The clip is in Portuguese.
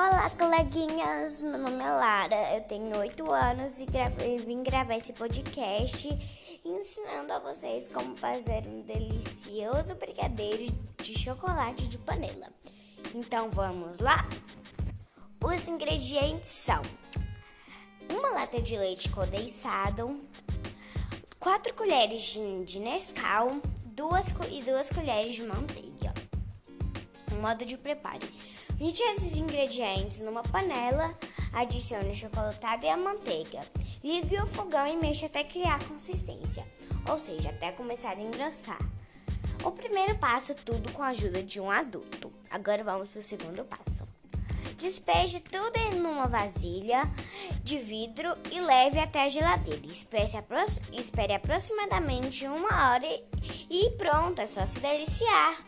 Olá, coleguinhas! Meu nome é Lara, eu tenho 8 anos e gravei, vim gravar esse podcast ensinando a vocês como fazer um delicioso brigadeiro de chocolate de panela. Então vamos lá? Os ingredientes são uma lata de leite condensado, 4 colheres de, de Nescau duas, e 2 colheres de manteiga. Modo de preparo Junte esses ingredientes numa panela, adicione o chocolatado e a manteiga. Ligue o fogão e mexa até criar consistência, ou seja, até começar a engrossar. O primeiro passo tudo com a ajuda de um adulto. Agora vamos para o segundo passo. Despeje tudo em uma vasilha de vidro e leve até a geladeira. Espere, aproximadamente uma hora e pronto, é só se deliciar.